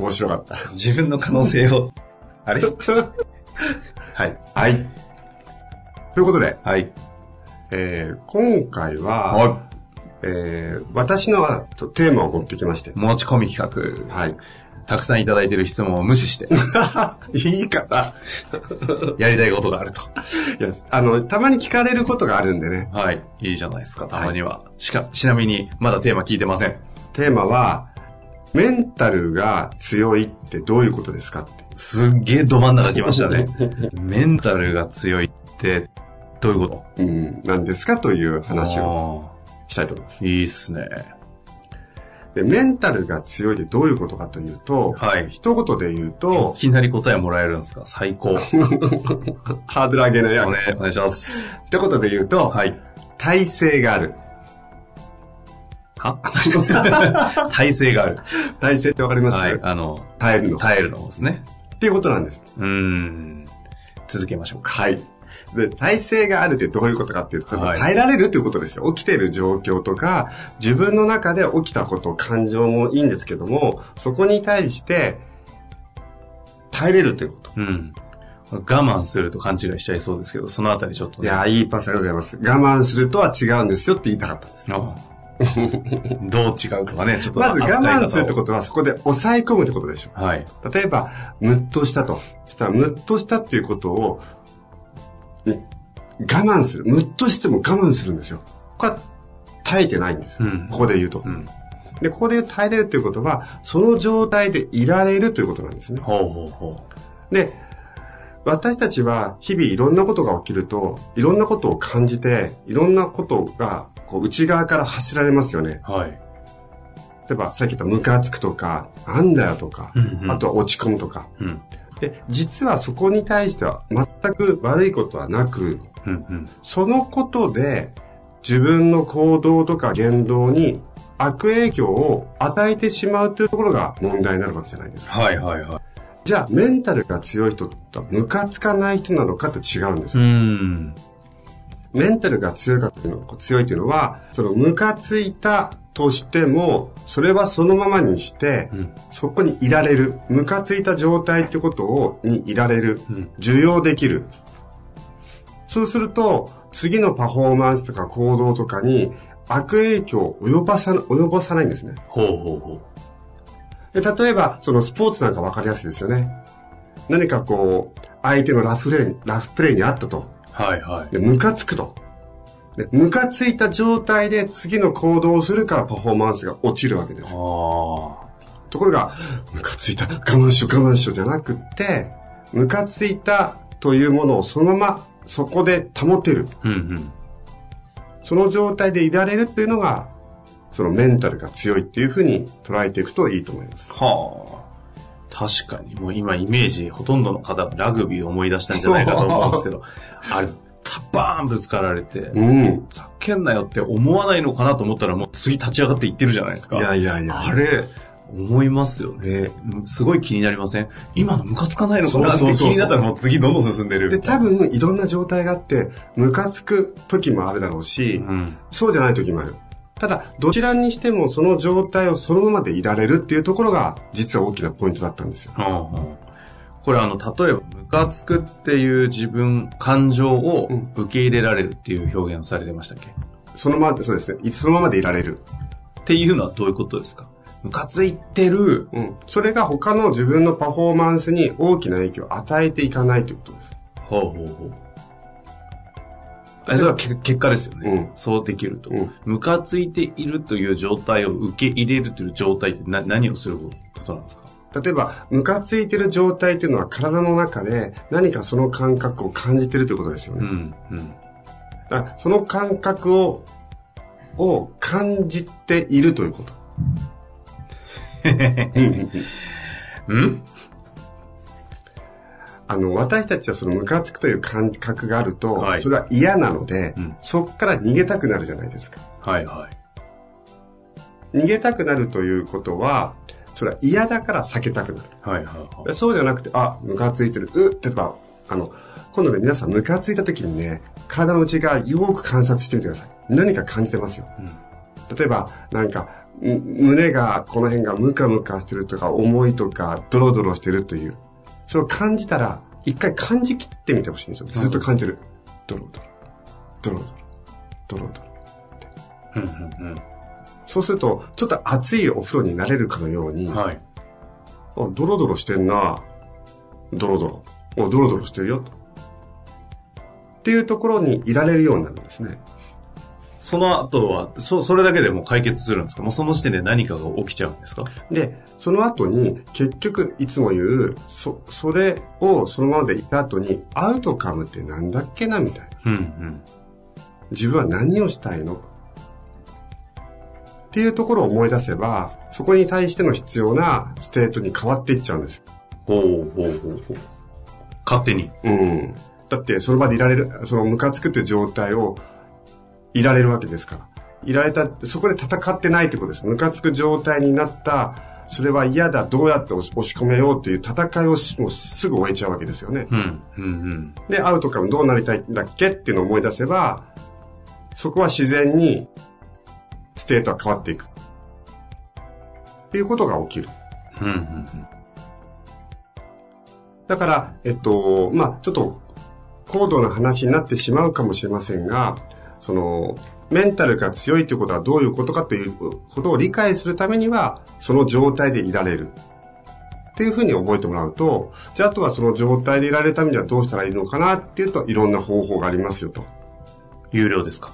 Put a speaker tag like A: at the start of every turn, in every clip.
A: 面白かった。
B: 自分の可能性を。あれ？はい。
A: はい。ということで、
B: はい。
A: えー、今回は、
B: は
A: えー、私のはとテーマを持ってきまして
B: い。。持ち込み企画。
A: はい。
B: たくさんいただいている質問を無視して、
A: 言い方。
B: やりたいことがあると。
A: いや、あの、たまに聞かれることがあるんでね。
B: はい。いいじゃないですか、たまには。しか、ちなみに、まだテーマ聞いてません。
A: テーマは、メンタルが強いってどういうことですかって。
B: すっげえど真ん中来ましたね。メンタルが強いって、どういうこ
A: うん、何ですかという
B: と
A: 話をしたいと思います。
B: いいっすね。
A: で、メンタルが強いってどういうことかというと、
B: はい。
A: 一言で言うと
B: い、きなり答えもらえるんですか？最高。お
A: ハードル上げないや
B: お願いします。
A: 一言で言うと、
B: はい。
A: 体制がある。
B: は 体勢がある。
A: 体制ってわかります、
B: はい。あの、
A: 耐えるの。
B: 耐えるのですね。
A: っていうことなんです。
B: うーん。続けましょうか。
A: はい。で、体制があるってどういうことかっていうと、
B: はい
A: 耐えられるっていうことですよ。起きている状況とか、自分の中で起きたこと、感情もいいんですけども、そこに対して、耐えれるっていうこと。
B: うん。我慢すると勘違いしちゃいそうですけど、そのあたりちょっと、
A: いやー、いいパスありがとうございます。我慢するとは違うんですよって言いたかったんです。
B: あどう違うとかね、ちょっと。
A: まず我慢するって
B: と。
A: ことは、そこで抑え込むってことでしょ。
B: はい。
A: 例えば、ムッとしたと。そしたら、ムッとしたっていうことを、ね我慢する。ムッとしても我慢するんですよ。これは耐えてないんです。
B: うん
A: ここで言うと。
B: うん。
A: で、ここで耐えれるっていうことは、その状態でいられるということなんですね。
B: ほうほうほ
A: で、私たちは日々いろんなことが起きると、いろんなことを感じて、いろんなことがこう内側から発せられますよね。
B: う。はい。
A: 例えば、さっき言ったムカつくとか、なんだよとか、
B: うんうん
A: あとは落ち込むとか。
B: うん。
A: で、実はそこに対しては全く悪いことはなく、
B: うんうん。
A: そのことで自分の行動とか言動に悪影響を与えてしまうというところが問題になるわけじゃないですか。
B: はいはいはい。
A: じゃあ、メンタルが強い人とムカつかない人なのかと違うんです
B: う
A: よ。
B: ん。
A: メンタルが強いかというの強いというのは、そのムカついたとしても、それはそのままにして、
B: うん。
A: そこにいられる。ムカついた状態ってことを、にいられる。
B: うん。
A: 受容できる。そうすると、次のパフォーマンスとか行動とかに悪影響を及ばさ及ぼさないんですね。
B: ほうほうほ
A: で例えば、そのスポーツなんかわかりやすいですよね。何かこう、相手のラフレーラフプレーにあったと。
B: う。はいはい。
A: で、ムカつくと。で、ムカついた状態で次の行動をするからパフォーマンスが落ちるわけです。
B: あ
A: ところが、ムカついた、我慢しよう我慢しようじゃなくって、ムカついたというものをそのままそこで保てる。
B: あ。うんうん。
A: その状態でいられるっていうのが、そのメンタルが強いっていうふうに捉えていくといいと思います。
B: はあ。確かに、もう今イメージ、ほとんどの方がラグビーを思い出したんじゃないかと思うんですけど、あれ、タバーンぶつかられて、
A: うん。
B: ざけんなよって思わないのかなと思ったら、もう次立ち上がっていってるじゃないですか。
A: いやいやいや。
B: あれ、思いますよね。
A: ね。
B: すごい気になりません？今のムカつかないのかなって気になったらもう次どんどん進んでる。
A: で、多分いろんな状態があって、ムカつく時もあるだろうし、
B: うん。
A: そうじゃない時もある。ただ、どちらにしてもその状態をそのままでいられるっていうところが、実は大きなポイントだったんですよ。
B: はあはあこれあの、例えば、ムカつくっていう自分、感情を
A: うん
B: 受け入れられるっていう表現をされてましたっけ、
A: そのまま、そうですね。そのままでいられる。
B: っていうのはどういうことですか？ムカついてる。
A: うん。それが他の自分のパフォーマンスに大きな影響を与えていかないということです。
B: ほうほうほう。えそれはけ結果ですよね。
A: うん
B: そうできると
A: うん。
B: ムカついているという状態を受け入れるという状態ってな何をすることなんですか？
A: 例えば、ムカついてる状態っていうのは体の中で何かその感覚を感じてるということですよね。
B: うん。うん。
A: だその感覚を、を感じているということ。
B: うん？
A: あの、私たちはそのムカつくという感覚があると、
B: はい
A: それは嫌なので、
B: うん
A: そこから逃げたくなるじゃないですか。
B: はいはい。
A: 逃げたくなるということは、それは嫌だから避けたくなる。
B: はいはいはい。
A: そうじゃなくて、あ、ムカついてる。うっ、例えば、あの、今度ね、皆さんムカついた時にね、体の内側よく観察してみてください。何か感じてますよ。例えば、なんか、む胸が、この辺がムカムカしてるとか、重いとか、ドロドロしてるという。それを感じたら、一回感じ切ってみてほしいんですよ。ずっと感じる。ドロドロ。ドロドロ。ドロドロ。そうすると、ちょっと熱いお風呂になれるかのように、
B: はい。
A: あ、ドロ。ドロしてんな。ドロ。ドロ。お、ドロドロ。してるよ。っていうところにいられるようになるんですね。
B: その後は、そ、それだけでもう解決するんですか？もうその時点で何かが起きちゃうんですか？
A: で、その後に、結局、いつも言う、そ、それをそのままでいた後に、アウトカムってなんだっけなみたいな。
B: うんうん。
A: 自分は何をしたいの？っていうところを思い出せば、そこに対しての必要なステートに変わっていっちゃうんですよ。
B: ほうほうほうほう。勝手に。
A: うん。だって、その場でいられる、そのムカつくっていう状態を、いられるわけですから。いられた、そこで戦ってないってことです。ムカつく状態になった、それは嫌だ、どうやって押し込めようっていう戦いをしもうすぐ終えちゃうわけですよね。
B: うんうんうん。
A: で、アウトカムどうなりたいんだっけっていうのを思い出せば、そこは自然に、ステートは変わっていく。っていうことが起きる。
B: うんうん
A: だから、えっと、まあちょっと、高度な話になってしまうかもしれませんが、その、メンタルが強いということはどういうことかということを理解するためには、その状態でいられる。っていうふうに覚えてもらうと、じゃああとはその状態でいられるためにはどうしたらいいのかなっていうと、いろんな方法がありますよと。
B: 有料ですか？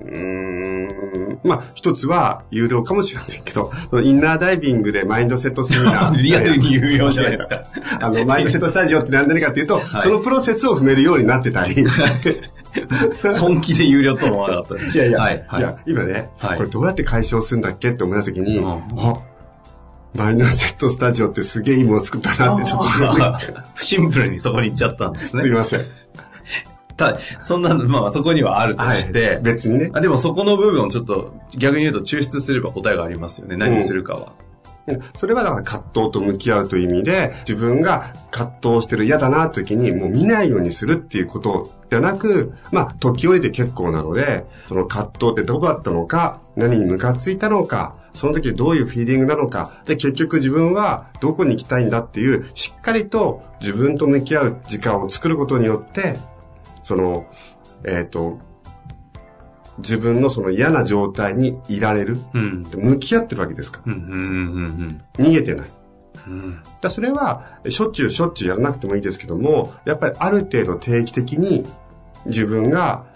A: うーんまあ、一つは有料かもしれませんけど、インナーダイビングでマインドセットセミナー。
B: リアルに有料じゃないですか。
A: あの、マインドセットスタジオって何かっていうと、
B: はい
A: そのプロセスを踏めるようになってたり。い
B: 本気で有料とは思わなかったです。
A: やいや、
B: はいはい
A: いや、今ね、
B: はい
A: これどうやって解消するんだっけって思った時に、
B: うん
A: あ、マインドセットスタジオってすげえいいもの作ったなってちょっと、
B: シンプルにそこに行っちゃったんですね。
A: すいません。
B: たそんなの、まあそこにはあるとして、
A: はい、別にね。
B: あでもそこの部分をちょっと逆に言うと抽出すれば答えがありますよね。何するかは。
A: それはだから葛藤と向き合うという意味で、自分が葛藤してる嫌だなって時にもう見ないようにするっていうことじゃなく、まあ、時折で結構なので、その葛藤ってどこだったのか、何にムカついたのか、その時どういうフィーリングなのか、で、結局自分はどこに行きたいんだっていう、しっかりと自分と向き合う時間を作ることによって、その、えっ、と、自分のその嫌な状態にいられる。
B: うん。
A: 向き合ってるわけですから。
B: うん、うん、うん、
A: 逃げてない。
B: うん。うん。
A: だそれは、しょっちゅうしょっちゅうやらなくてもいいですけども、やっぱりある程度定期的に自分が、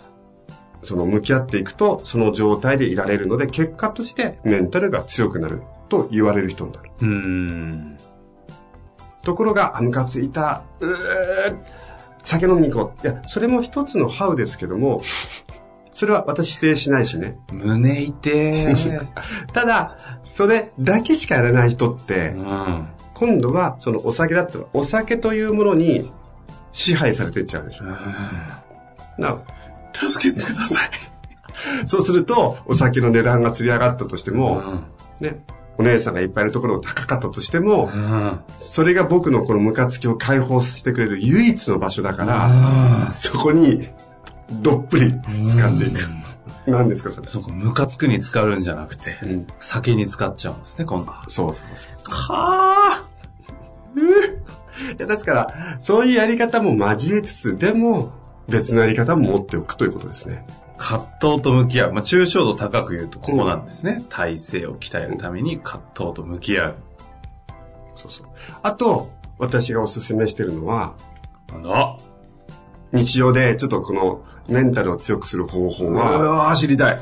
A: その向き合っていくと、その状態でいられるので、結果としてメンタルが強くなると言われる人になる。
B: うーん。
A: ところが、あ、ムカついた、うー酒飲みに行こう。いや、それも一つのハウですけども、それは私否定しないしね。
B: 胸痛ー。
A: ただ、それだけしかやらない人って、
B: うん。
A: 今度はそのお酒だったら、お酒というものに支配されていっちゃうでしょ。な
B: 助けてください。
A: そうすると、お酒の値段が釣り上がったとして
B: う
A: も、
B: ん。
A: ね、お姉さんがいっぱいいるところが高かったとしても、
B: うん。
A: それが僕のこのムカつきを解放してくれる唯一の場所だから、
B: うん
A: そこにどっぷり使っていく。何ですか、それ？
B: そうか、ムカつくに使うんじゃなくて、
A: うん
B: 酒に使っちゃうんですね、今度は。
A: そうそうそう。
B: は
A: いや、ですから、そういうやり方も交えつつ、でも、別のやり方も持っておくということですね。
B: 葛藤と向き合う。まあ、抽象度高く言うとここなんですね。体勢を鍛えるために葛藤と向き合う。
A: そうそう。あと、私がおすすめしてるのは、
B: なんだ？
A: 日常でちょっとこのメンタルを強くする方法
B: う
A: は、
B: わー知りたい。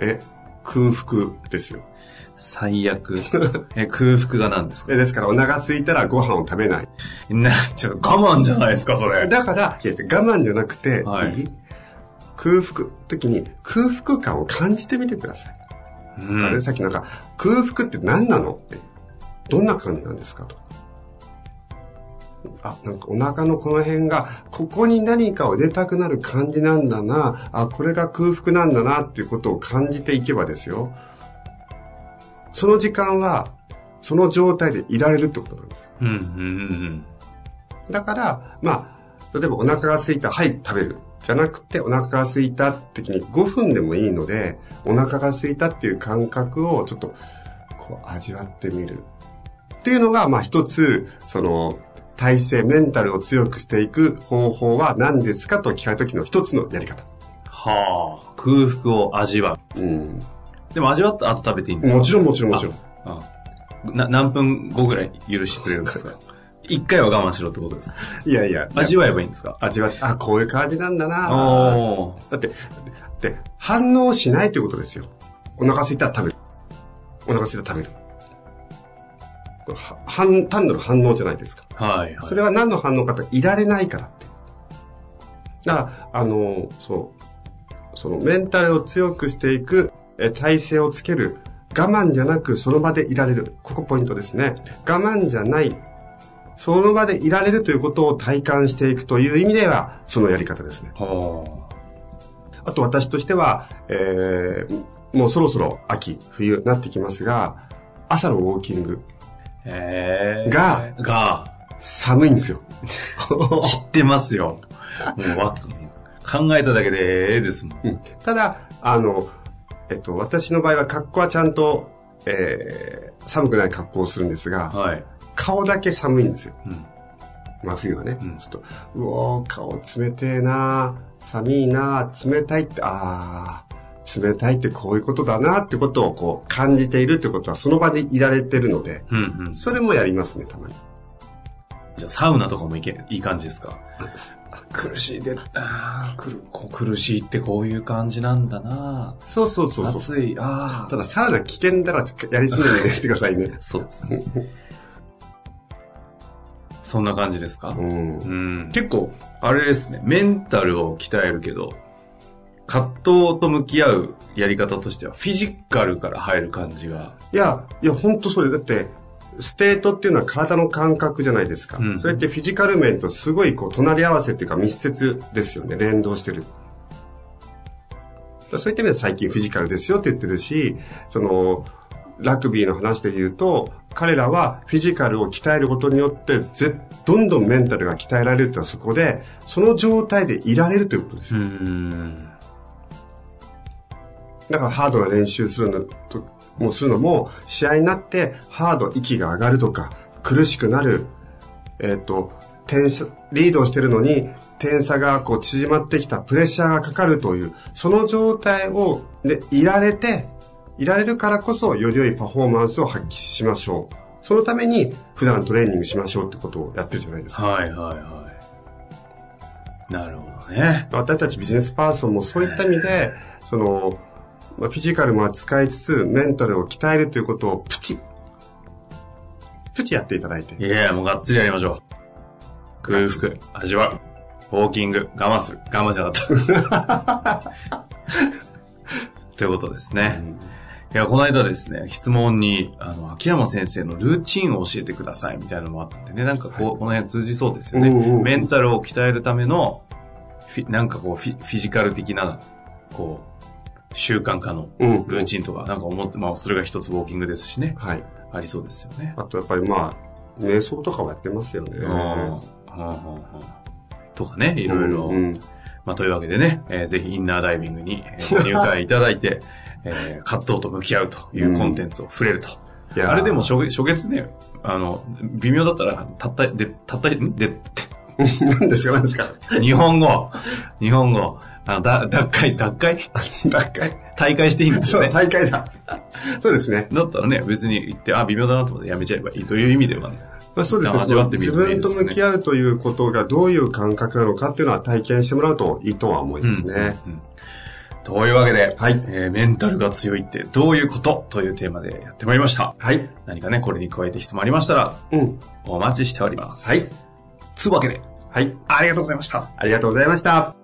A: え、空腹ですよ。
B: 最悪。え、空腹が何ですか？
A: えですからお腹空いたらご飯を食べない。
B: な、ちょっと我慢じゃないですか、それ。
A: だから、いや我慢じゃなくて、
B: はい
A: いい？空腹、時に空腹感を感じてみてください。
B: うん
A: あれさっきなんか、空腹って何なのって、どんな感じなんですかと。あ、なんかお腹のこの辺が、ここに何かを入れたくなる感じなんだな、あ、これが空腹なんだなっていうことを感じていけばですよ。その時間は、その状態でいられるってことなんです。
B: うん、うん、うん
A: だから、まあ、例えばお腹が空いた、はい、食べる。じゃなくて、お腹が空いた時に5分でもいいので、お腹が空いたっていう感覚をちょっと、こう、味わってみる。っていうのが、まあ一つ、その、体制、メンタルを強くしていく方法は何ですかと聞かれた時の一つのやり方。
B: はあ、空腹を味わ
A: うん。
B: う。でも味わった後食べていいんですか？
A: もちろんもちろんもちろん。
B: うんな何分後ぐらい許してくれるんですか？一回は我慢しろってことですか？
A: いやいや。
B: 味わえばいいんですか？
A: 味わって、あ、こういう感じなんだなだって、で、反応しないということですよ。お腹空いたら食べる。お腹空いたら食べる。は反単なる反応じゃないですか。
B: はい、はい。
A: それは何の反応かっていられないからって。だから、あの、そう、そのメンタルを強くしていく、え体勢をつける。我慢じゃなくその場でいられる。ここポイントですね。我慢じゃない。その場でいられるということを体感していくという意味では、そのやり方ですね。
B: は
A: あと私としては、えー、もうそろそろ秋、冬になってきますが、朝のウォーキング、
B: あ。へえ。
A: が
B: が、
A: 寒いんですよ。
B: 知ってますよ。もうわ考えただけでええですもん。
A: うんただ、あの、えっと、私の場合は格好はちゃんと、えー、寒くない格好をするんですが、
B: はい。
A: 顔だけ寒いんですよ。
B: うん。
A: 真冬はね。
B: うん
A: ちょっと、うおー、顔冷てえな寒いな冷たいって、あー、冷たいってこういうことだなってことをこう感じているってことはその場でいられてるので、
B: うんうん。
A: それもやりますね、たまに。
B: じゃあサウナとかもいけ、いい感じですか苦しいで、あーくるこう苦しいってこういう感じなんだな
A: そうそうそうそう。
B: 暑い、ああ。
A: ただサウナ危険だからやりすぎないようにしてくださいね。
B: そうですね。そんな感じですか？
A: うん
B: う。ん。結構、あれですね、メンタルを鍛えるけど、葛藤と向き合うやり方としては、フィジカルから入る感じが。
A: いや、いや、本当そうで、だって、ステートっていうのは体の感覚じゃないですか。
B: うん
A: それってフィジカル面とすごいこう隣り合わせっていうか密接ですよね。連動してる。そういった意味で最近フィジカルですよって言ってるし、その、ラグビーの話で言うと、彼らはフィジカルを鍛えることによって、ぜどんどんメンタルが鍛えられるというのはそこで、その状態でいられるということですよ。
B: ん。
A: だからハードな練習するのと、もうするのも、試合になってハード、息が上がるとか、苦しくなる、えっ、と、点差、リードをしてるのに、点差がこう縮まってきたプレッシャーがかかるという、その状態を、で、いられて、いられるからこそ、より良いパフォーマンスを発揮しましょう。そのために、普段トレーニングしましょうってことをやってるじゃないですか。
B: はいはいはい。なるほどね。
A: 私たちビジネスパーソンもそういった意味で、その、まあ、フィジカルも扱いつつ、メンタルを鍛えるということをプチ、プチやっていただいて。
B: いやもうがっつりやりましょう。空腹、味わう。ウォーキング、我慢する。我慢じゃなかった。ということですね。いや、この間ですね、質問に、あの、秋山先生のルーチンを教えてくださいみたいなのもあったんでね、なんかこう、この辺通じそうですよね。メンタルを鍛えるための、フィなんかこうフィ、フィジカル的な、こう、習慣化の
A: うん
B: ルーチンとか、なんか思って、まあ、それが一つウォーキングですしね。
A: はい。
B: ありそうですよね。
A: あとやっぱりまあ、瞑想とかもやってますよね。
B: うん。はんはんはんとかね、いろいろ。
A: うんうん
B: まあ、というわけでね、えーぜひインナーダイビングに入会いただいて、えー葛藤と向き合うというコンテンツを触れると。
A: いやー
B: あれでも初月初月ね、あの、微妙だったら、たった、で、たった、んで、
A: 何ですか何ですか
B: 日本語、日本語、あの、だ、脱会、脱会？
A: 脱会
B: 大会していいんです
A: そう、
B: よね。
A: 大会だ。そうですね。
B: だったらね、別に言って、あ、微妙だなと思ってやめちゃえばいいという意味ではね。
A: まあ、そうですね。
B: 味わってみる
A: 自分と向き合うということがどういう感覚なのかっていうのは体験してもらうといいとは思いますね。
B: うんうんというわけで、
A: はい
B: えーメンタルが強いってどういうことというテーマでやってまいりました。
A: はい。
B: 何かね、これに加えて質問ありましたら、
A: うん。
B: お待ちしております。
A: はい。
B: つうわけで、
A: はい。
B: ありがとうございました。
A: ありがとうございました。